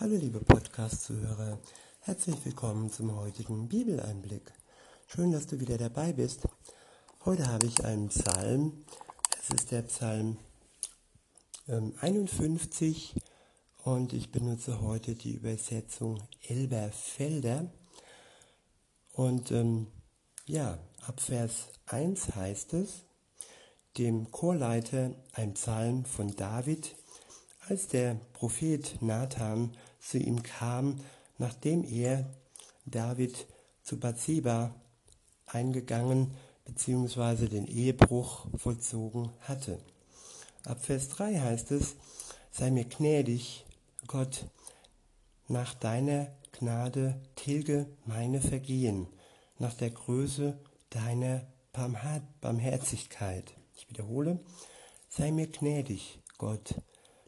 Hallo liebe Podcast-Zuhörer, herzlich willkommen zum heutigen Bibeleinblick. Schön, dass du wieder dabei bist. Heute habe ich einen Psalm. Es ist der Psalm ähm, 51 und ich benutze heute die Übersetzung Elberfelder. Und ähm, ja, ab Vers 1 heißt es, dem Chorleiter ein Psalm von David, als der Prophet Nathan zu ihm kam, nachdem er David zu Bathseba eingegangen bzw. den Ehebruch vollzogen hatte. Ab Vers 3 heißt es, sei mir gnädig, Gott, nach deiner Gnade tilge meine Vergehen, nach der Größe deiner Barmherzigkeit. Ich wiederhole, sei mir gnädig, Gott,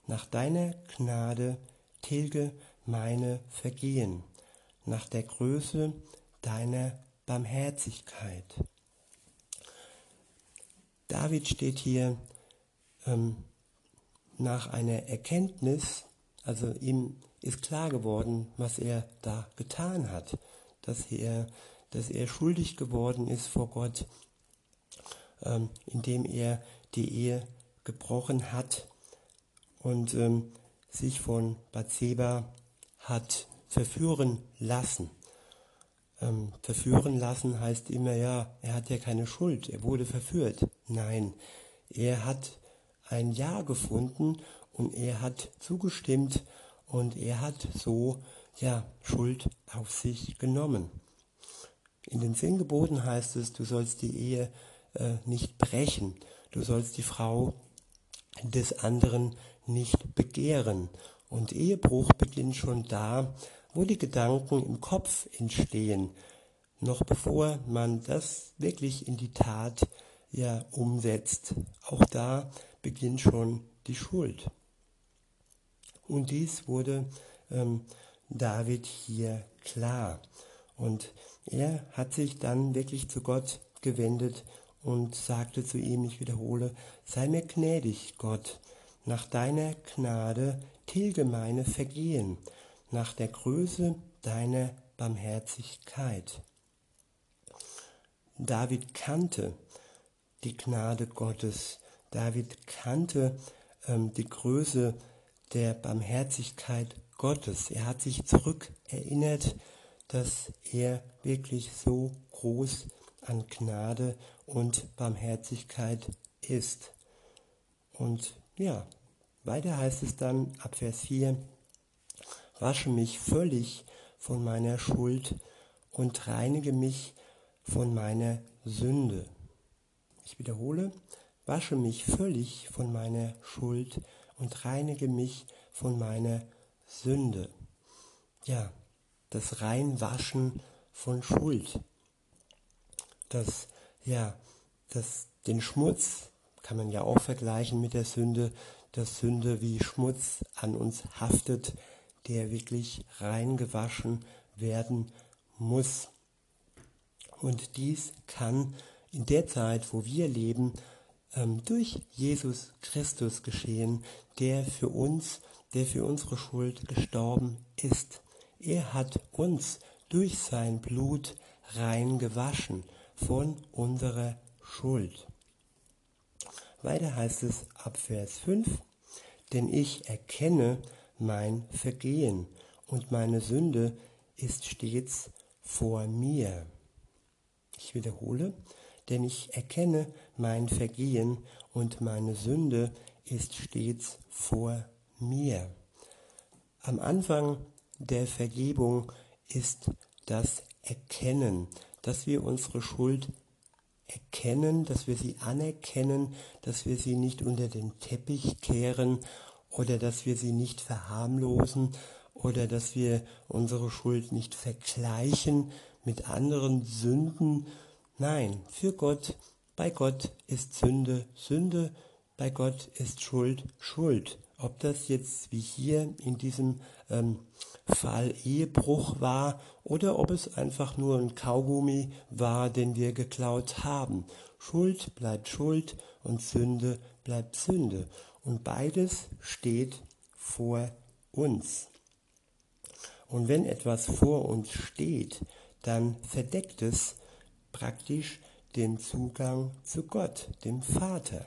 nach deiner Gnade tilge meine Vergehen, nach der Größe deiner Barmherzigkeit. David steht hier ähm, nach einer Erkenntnis, also ihm ist klar geworden, was er da getan hat, dass er, dass er schuldig geworden ist vor Gott, ähm, indem er die Ehe gebrochen hat und ähm, sich von Bathseba hat verführen lassen. Ähm, verführen lassen heißt immer, ja, er hat ja keine Schuld, er wurde verführt. Nein, er hat ein Ja gefunden und er hat zugestimmt und er hat so, ja, Schuld auf sich genommen. In den zehn Geboten heißt es, du sollst die Ehe äh, nicht brechen, du sollst die Frau des anderen nicht begehren. Und Ehebruch beginnt schon da, wo die Gedanken im Kopf entstehen, noch bevor man das wirklich in die Tat ja umsetzt. Auch da beginnt schon die Schuld. Und dies wurde ähm, David hier klar. Und er hat sich dann wirklich zu Gott gewendet und sagte zu ihm, ich wiederhole, sei mir gnädig, Gott, nach deiner Gnade tilge meine Vergehen, nach der Größe deiner Barmherzigkeit. David kannte die Gnade Gottes. David kannte ähm, die Größe der Barmherzigkeit Gottes. Er hat sich zurückerinnert, dass er wirklich so groß an Gnade und Barmherzigkeit ist. Und ja, weiter heißt es dann ab Vers 4, wasche mich völlig von meiner Schuld und reinige mich von meiner Sünde. Ich wiederhole, wasche mich völlig von meiner Schuld und reinige mich von meiner Sünde. Ja, das Reinwaschen von Schuld. Das, ja, das, den Schmutz, kann man ja auch vergleichen mit der Sünde, dass Sünde wie Schmutz an uns haftet, der wirklich reingewaschen werden muss. Und dies kann in der Zeit, wo wir leben, ähm, durch Jesus Christus geschehen, der für uns, der für unsere Schuld gestorben ist. Er hat uns durch sein Blut rein gewaschen von unserer Schuld. Weiter heißt es ab Vers 5, denn ich erkenne mein Vergehen und meine Sünde ist stets vor mir. Ich wiederhole, denn ich erkenne mein Vergehen und meine Sünde ist stets vor mir. Am Anfang der Vergebung ist das Erkennen, dass wir unsere Schuld erkennen, dass wir sie anerkennen, dass wir sie nicht unter den Teppich kehren oder dass wir sie nicht verharmlosen oder dass wir unsere Schuld nicht vergleichen mit anderen Sünden. Nein, für Gott, bei Gott ist Sünde Sünde, bei Gott ist Schuld Schuld. Ob das jetzt wie hier in diesem ähm, Fall Ehebruch war oder ob es einfach nur ein Kaugummi war, den wir geklaut haben. Schuld bleibt Schuld und Sünde bleibt Sünde. Und beides steht vor uns. Und wenn etwas vor uns steht, dann verdeckt es praktisch den Zugang zu Gott, dem Vater.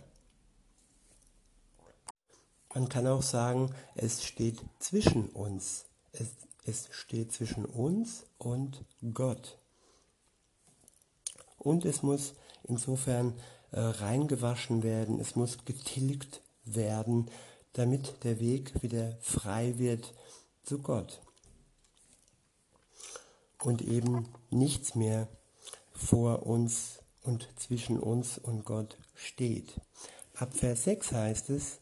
Man kann auch sagen, es steht zwischen uns. Es, es steht zwischen uns und Gott. Und es muss insofern äh, reingewaschen werden, es muss getilgt werden, damit der Weg wieder frei wird zu Gott. Und eben nichts mehr vor uns und zwischen uns und Gott steht. Ab Vers 6 heißt es,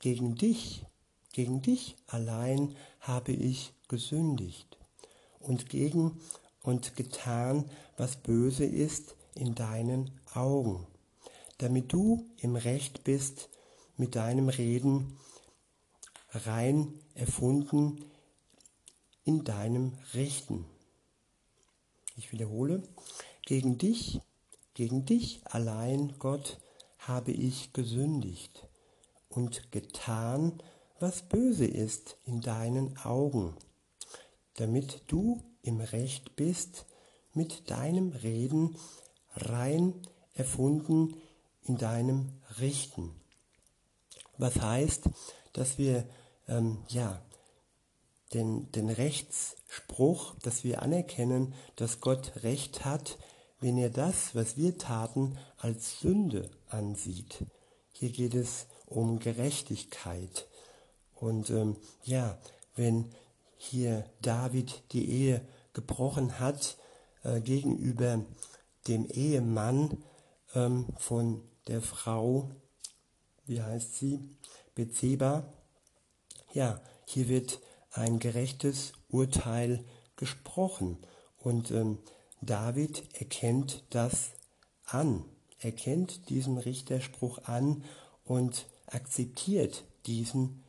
gegen dich, gegen dich allein habe ich gesündigt und gegen und getan, was böse ist in deinen Augen, damit du im Recht bist mit deinem Reden rein erfunden in deinem Richten. Ich wiederhole, gegen dich, gegen dich allein, Gott, habe ich gesündigt und getan, was böse ist in deinen Augen, damit du im Recht bist mit deinem Reden rein erfunden in deinem Richten. Was heißt, dass wir ähm, ja den, den Rechtsspruch, dass wir anerkennen, dass Gott Recht hat, wenn er das, was wir taten, als Sünde ansieht. Hier geht es um Gerechtigkeit. Und ähm, ja, wenn hier David die Ehe gebrochen hat äh, gegenüber dem Ehemann ähm, von der Frau, wie heißt sie, Bezeba, ja, hier wird ein gerechtes Urteil gesprochen. Und ähm, David erkennt das an, erkennt diesen Richterspruch an und akzeptiert diesen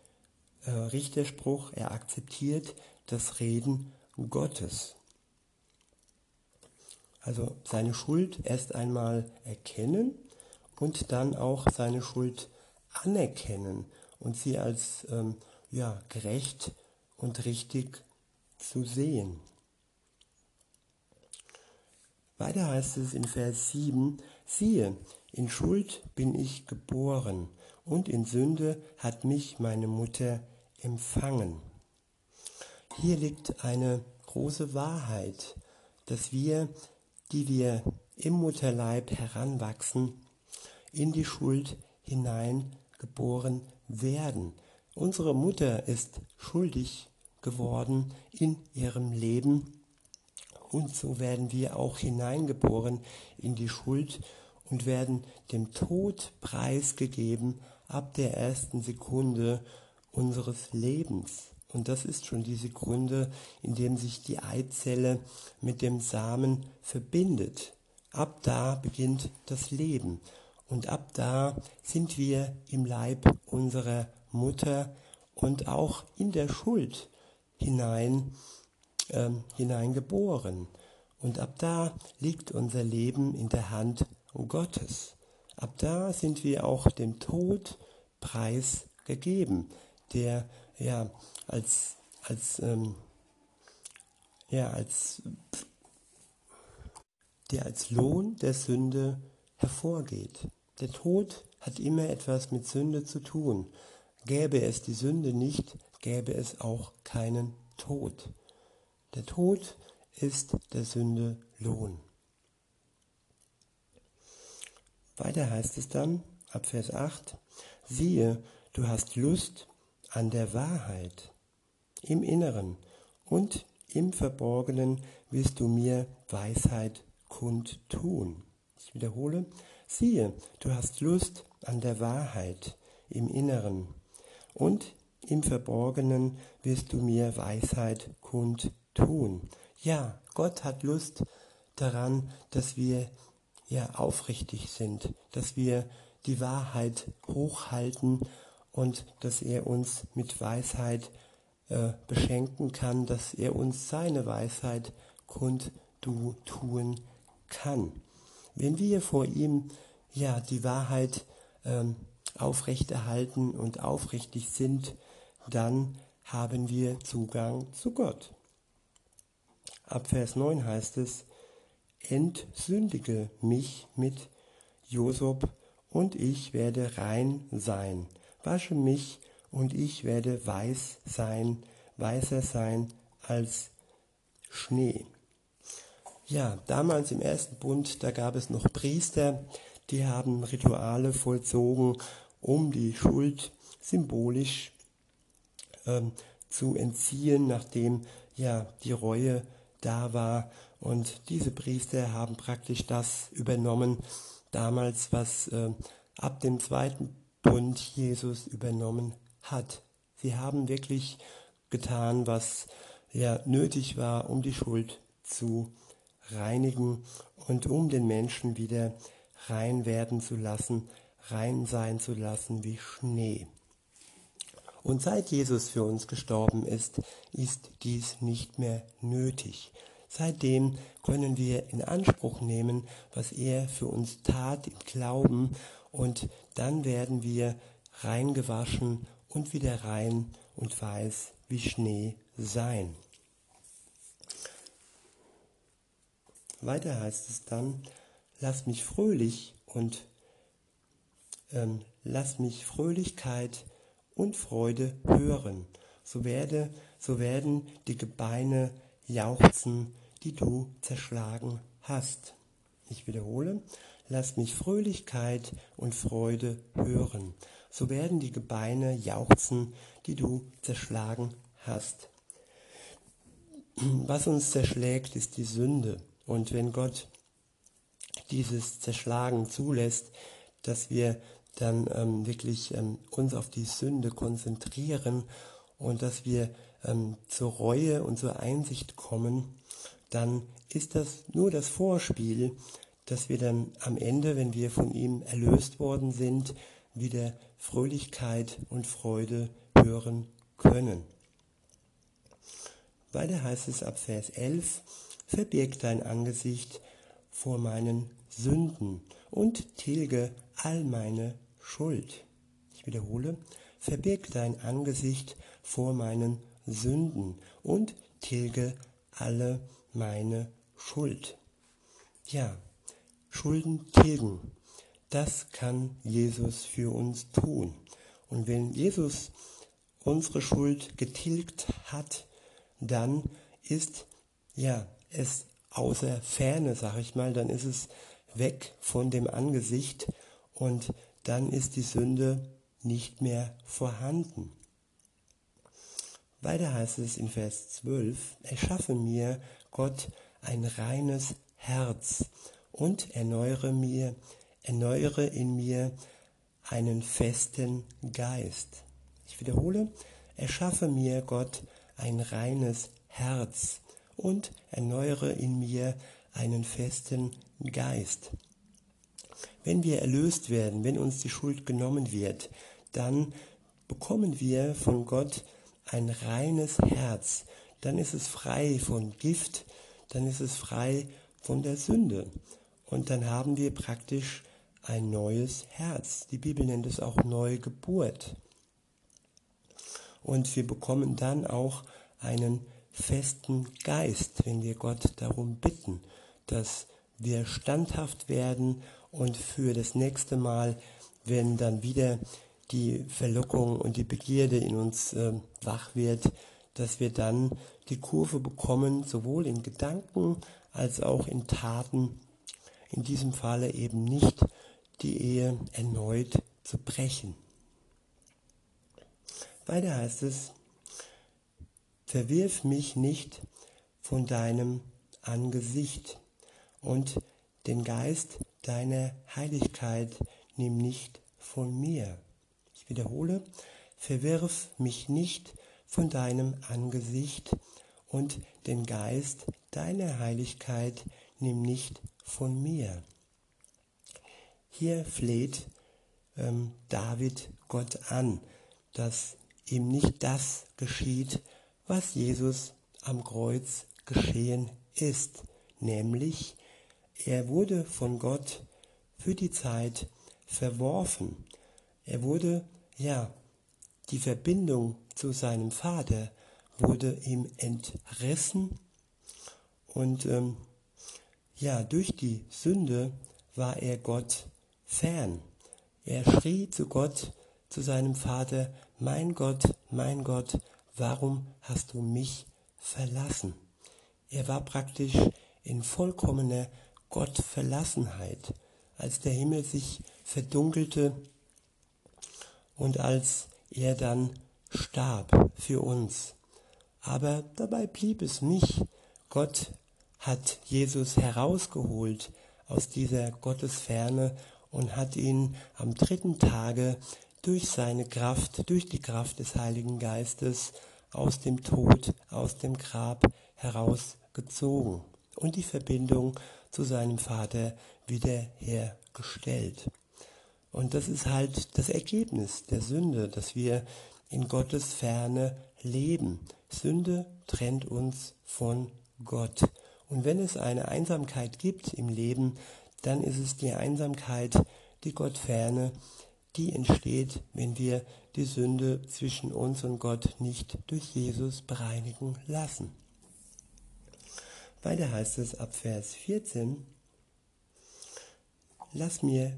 Richterspruch, er akzeptiert das Reden Gottes. Also seine Schuld erst einmal erkennen und dann auch seine Schuld anerkennen und sie als ähm, ja, gerecht und richtig zu sehen. Weiter heißt es in Vers 7, siehe, in Schuld bin ich geboren und in Sünde hat mich meine Mutter empfangen. Hier liegt eine große Wahrheit, dass wir, die wir im Mutterleib heranwachsen, in die Schuld hineingeboren werden. Unsere Mutter ist schuldig geworden in ihrem Leben und so werden wir auch hineingeboren in die Schuld und werden dem Tod preisgegeben ab der ersten Sekunde unseres Lebens. Und das ist schon die Sekunde, in dem sich die Eizelle mit dem Samen verbindet. Ab da beginnt das Leben. Und ab da sind wir im Leib unserer Mutter und auch in der Schuld hinein, äh, hineingeboren. Und ab da liegt unser Leben in der Hand Gottes. Ab da sind wir auch dem Tod preisgegeben, der ja als als ähm, ja als der als Lohn der Sünde hervorgeht. Der Tod hat immer etwas mit Sünde zu tun. Gäbe es die Sünde nicht, gäbe es auch keinen Tod. Der Tod ist der Sünde Lohn. Weiter heißt es dann, ab Vers 8, siehe, du hast Lust an der Wahrheit im Inneren und im Verborgenen wirst du mir Weisheit kundtun. Ich wiederhole, siehe, du hast Lust an der Wahrheit im Inneren und im Verborgenen wirst du mir Weisheit kundtun. Ja, Gott hat Lust daran, dass wir ja aufrichtig sind, dass wir die Wahrheit hochhalten und dass er uns mit Weisheit äh, beschenken kann, dass er uns seine Weisheit kundtun kann. Wenn wir vor ihm ja die Wahrheit ähm, aufrechterhalten und aufrichtig sind, dann haben wir Zugang zu Gott. ab Vers 9 heißt es, Entsündige mich mit Josop und ich werde rein sein. Wasche mich und ich werde weiß sein, weißer sein als Schnee. Ja, damals im ersten Bund, da gab es noch Priester, die haben Rituale vollzogen, um die Schuld symbolisch ähm, zu entziehen, nachdem ja die Reue da war. Und diese Priester haben praktisch das übernommen, damals, was äh, ab dem zweiten Bund Jesus übernommen hat. Sie haben wirklich getan, was ja nötig war, um die Schuld zu reinigen und um den Menschen wieder rein werden zu lassen, rein sein zu lassen wie Schnee. Und seit Jesus für uns gestorben ist, ist dies nicht mehr nötig. Seitdem können wir in Anspruch nehmen, was er für uns tat im Glauben, und dann werden wir reingewaschen und wieder rein und weiß wie Schnee sein. Weiter heißt es dann, lass mich fröhlich und ähm, lass mich Fröhlichkeit und Freude hören. So, werde, so werden die Gebeine jauchzen, die du zerschlagen hast. Ich wiederhole, lass mich Fröhlichkeit und Freude hören. So werden die Gebeine jauchzen, die du zerschlagen hast. Was uns zerschlägt, ist die Sünde. Und wenn Gott dieses Zerschlagen zulässt, dass wir dann ähm, wirklich ähm, uns auf die Sünde konzentrieren und dass wir ähm, zur Reue und zur Einsicht kommen, dann ist das nur das Vorspiel, dass wir dann am Ende, wenn wir von ihm erlöst worden sind, wieder Fröhlichkeit und Freude hören können. Weiter heißt es ab Vers 11, verbirg dein Angesicht vor meinen Sünden und tilge all meine Schuld. Ich wiederhole, verbirg dein Angesicht vor meinen Sünden und tilge alle meine Schuld. Ja, Schulden tilgen, das kann Jesus für uns tun. Und wenn Jesus unsere Schuld getilgt hat, dann ist ja es außer Ferne, sag ich mal, dann ist es weg von dem Angesicht und dann ist die Sünde nicht mehr vorhanden. Weiter heißt es in Vers 12, erschaffe mir, Gott, ein reines Herz und erneuere mir, erneuere in mir einen festen Geist. Ich wiederhole, erschaffe mir, Gott, ein reines Herz und erneuere in mir einen festen Geist. Wenn wir erlöst werden, wenn uns die Schuld genommen wird, dann bekommen wir von Gott ein reines Herz. Dann ist es frei von Gift, dann ist es frei von der Sünde. Und dann haben wir praktisch ein neues Herz. Die Bibel nennt es auch Neugeburt. Und wir bekommen dann auch einen festen Geist, wenn wir Gott darum bitten, dass wir standhaft werden und für das nächste Mal, wenn dann wieder die Verlockung und die Begierde in uns äh, wach wird, dass wir dann die Kurve bekommen, sowohl in Gedanken als auch in Taten, in diesem Falle eben nicht die Ehe erneut zu brechen. Weiter heißt es, verwirf mich nicht von deinem Angesicht und den Geist deiner Heiligkeit nimm nicht von mir. Ich wiederhole, verwirf mich nicht von deinem Angesicht und den Geist deiner Heiligkeit nimm nicht von mir. Hier fleht ähm, David Gott an, dass ihm nicht das geschieht, was Jesus am Kreuz geschehen ist, nämlich er wurde von Gott für die Zeit verworfen. Er wurde, ja, die Verbindung zu seinem Vater wurde ihm entrissen Und ähm, ja, durch die Sünde war er Gott fern. Er schrie zu Gott, zu seinem Vater, mein Gott, mein Gott, warum hast du mich verlassen? Er war praktisch in vollkommener Gottverlassenheit, als der Himmel sich verdunkelte und als er dann starb für uns. Aber dabei blieb es nicht. Gott hat Jesus herausgeholt aus dieser Gottesferne und hat ihn am dritten Tage durch seine Kraft, durch die Kraft des Heiligen Geistes aus dem Tod, aus dem Grab herausgezogen und die Verbindung zu seinem Vater wiederhergestellt. Und das ist halt das Ergebnis der Sünde, dass wir in Gottes Ferne leben. Sünde trennt uns von Gott. Und wenn es eine Einsamkeit gibt im Leben, dann ist es die Einsamkeit, die Gottferne, die entsteht, wenn wir die Sünde zwischen uns und Gott nicht durch Jesus bereinigen lassen. Weiter heißt es ab Vers 14, lass mir,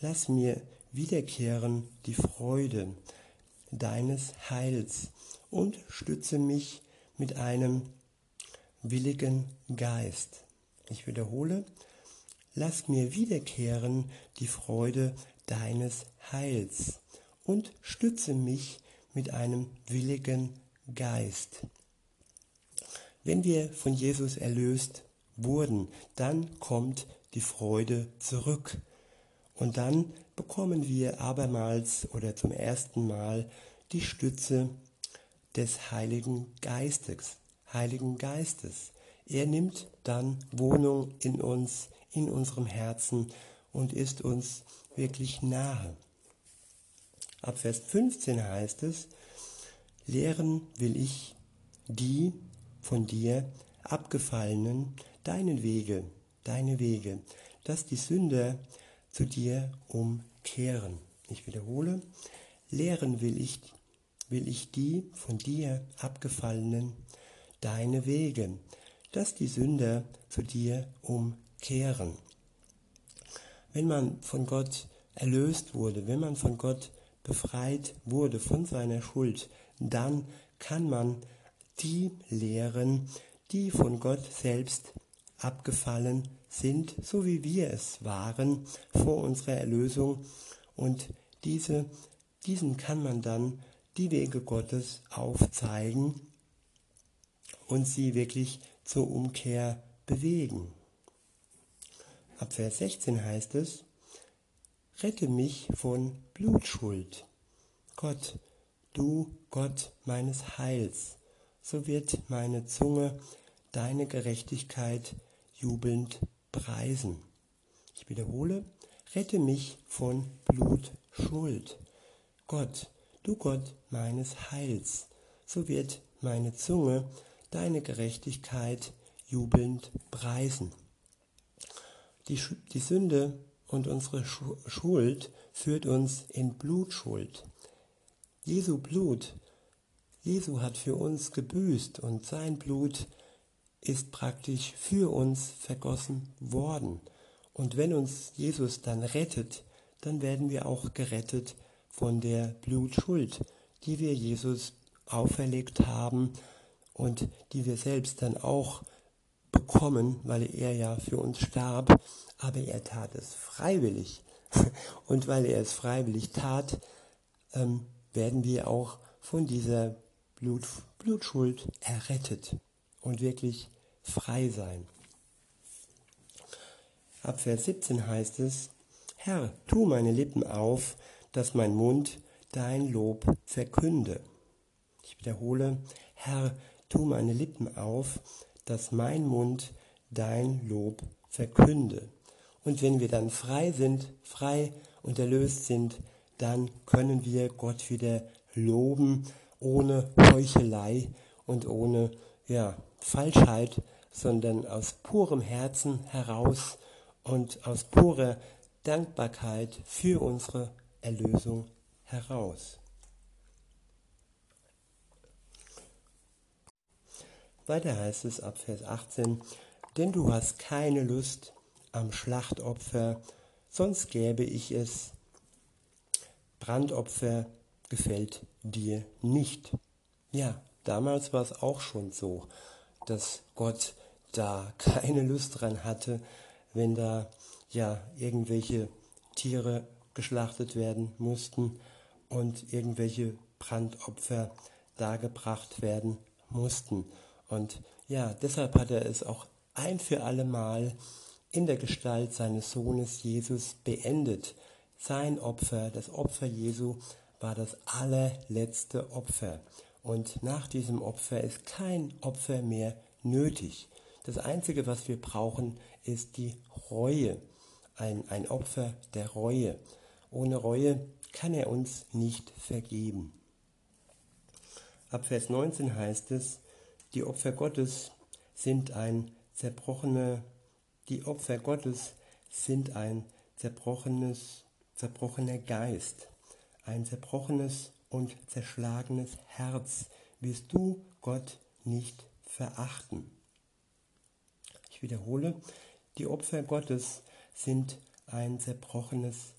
lass mir wiederkehren die Freude deines Heils und stütze mich mit einem willigen Geist. Ich wiederhole, lass mir wiederkehren die Freude deines Heils und stütze mich mit einem willigen Geist. Wenn wir von Jesus erlöst wurden, dann kommt die Freude zurück. Und dann bekommen wir abermals oder zum ersten Mal die Stütze des Heiligen Geistes. Heiligen Geistes. Er nimmt dann Wohnung in uns, in unserem Herzen und ist uns wirklich nahe. Ab Vers 15 heißt es, lehren will ich die von dir abgefallenen deinen Wege, deine Wege, dass die Sünder zu dir umkehren. Ich wiederhole, lehren will ich, will ich die von dir abgefallenen deine Wege, dass die Sünder zu dir umkehren. Wenn man von Gott erlöst wurde, wenn man von Gott befreit wurde von seiner Schuld, dann kann man die lehren, die von Gott selbst abgefallen sind, so wie wir es waren vor unserer Erlösung. Und diese, diesen kann man dann die Wege Gottes aufzeigen und sie wirklich zur Umkehr bewegen. Ab Vers 16 heißt es, Rette mich von Blutschuld. Gott, du Gott meines Heils, so wird meine Zunge deine Gerechtigkeit jubelnd preisen. Ich wiederhole, rette mich von Blutschuld. Gott, du Gott meines Heils, so wird meine Zunge deine Gerechtigkeit jubelnd preisen. Die, die Sünde und unsere Schuld führt uns in Blutschuld. Jesu Blut, Jesu hat für uns gebüßt und sein Blut ist praktisch für uns vergossen worden. Und wenn uns Jesus dann rettet, dann werden wir auch gerettet von der Blutschuld, die wir Jesus auferlegt haben und die wir selbst dann auch bekommen, weil er ja für uns starb, aber er tat es freiwillig. Und weil er es freiwillig tat, ähm, werden wir auch von dieser Blut, Blutschuld errettet und wirklich frei sein. Ab Vers 17 heißt es, Herr, tu meine Lippen auf, dass mein Mund dein Lob verkünde. Ich wiederhole, Herr, tu meine Lippen auf, dass mein Mund dein Lob verkünde. Und wenn wir dann frei sind, frei und erlöst sind, dann können wir Gott wieder loben, ohne Heuchelei und ohne ja, Falschheit, sondern aus purem Herzen heraus und aus purer Dankbarkeit für unsere Erlösung heraus. Weiter heißt es ab Vers 18, denn du hast keine Lust am Schlachtopfer, sonst gäbe ich es. Brandopfer gefällt dir nicht. Ja, damals war es auch schon so, dass Gott da keine Lust dran hatte, wenn da ja irgendwelche Tiere geschlachtet werden mussten und irgendwelche Brandopfer dargebracht werden mussten. Und ja, deshalb hat er es auch ein für alle Mal in der Gestalt seines Sohnes Jesus beendet. Sein Opfer, das Opfer Jesu, war das allerletzte Opfer. Und nach diesem Opfer ist kein Opfer mehr nötig. Das Einzige, was wir brauchen, ist die Reue. Ein, ein Opfer der Reue. Ohne Reue kann er uns nicht vergeben. Ab Vers 19 heißt es, die Opfer Gottes sind ein zerbrochene, die Opfer Gottes sind ein zerbrochenes, zerbrochener Geist, ein zerbrochenes und zerschlagenes Herz wirst du Gott nicht verachten. Ich wiederhole, die Opfer Gottes sind ein zerbrochenes,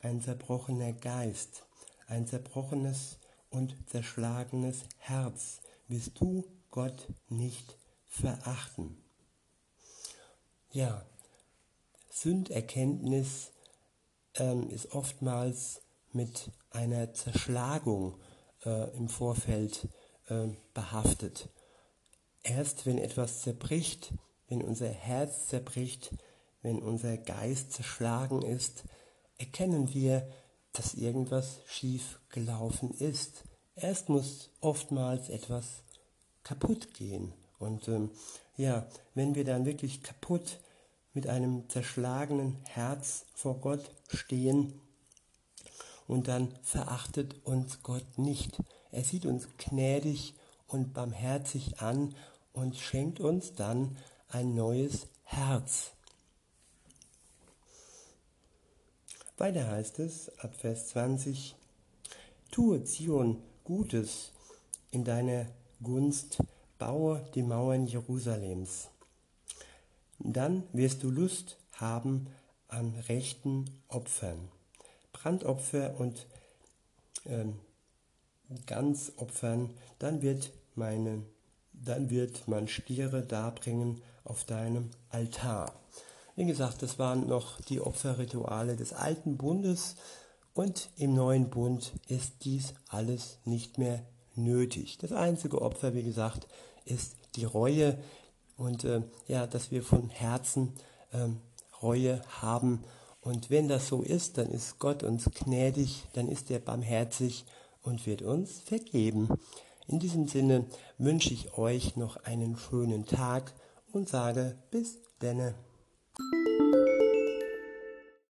ein zerbrochener Geist, ein zerbrochenes und zerschlagenes Herz wirst du Gott nicht verachten. Ja, Sünderkenntnis ähm, ist oftmals mit einer Zerschlagung äh, im Vorfeld äh, behaftet. Erst wenn etwas zerbricht, wenn unser Herz zerbricht, wenn unser Geist zerschlagen ist, erkennen wir, dass irgendwas schief gelaufen ist. Erst muss oftmals etwas kaputt gehen. Und ähm, ja, wenn wir dann wirklich kaputt mit einem zerschlagenen Herz vor Gott stehen, und dann verachtet uns Gott nicht. Er sieht uns gnädig und barmherzig an und schenkt uns dann ein neues Herz. Weiter heißt es ab Vers 20, Tue Zion Gutes in deiner Gunst, baue die Mauern Jerusalems. Dann wirst du Lust haben an rechten Opfern. Brandopfer und ähm, Ganzopfern, dann wird meine, dann wird man Stiere darbringen auf deinem Altar. Wie gesagt, das waren noch die Opferrituale des alten Bundes und im neuen Bund ist dies alles nicht mehr nötig. Das einzige Opfer, wie gesagt, ist die Reue und äh, ja, dass wir von Herzen ähm, Reue haben und wenn das so ist, dann ist Gott uns gnädig, dann ist er barmherzig und wird uns vergeben. In diesem Sinne wünsche ich euch noch einen schönen Tag und sage bis denne.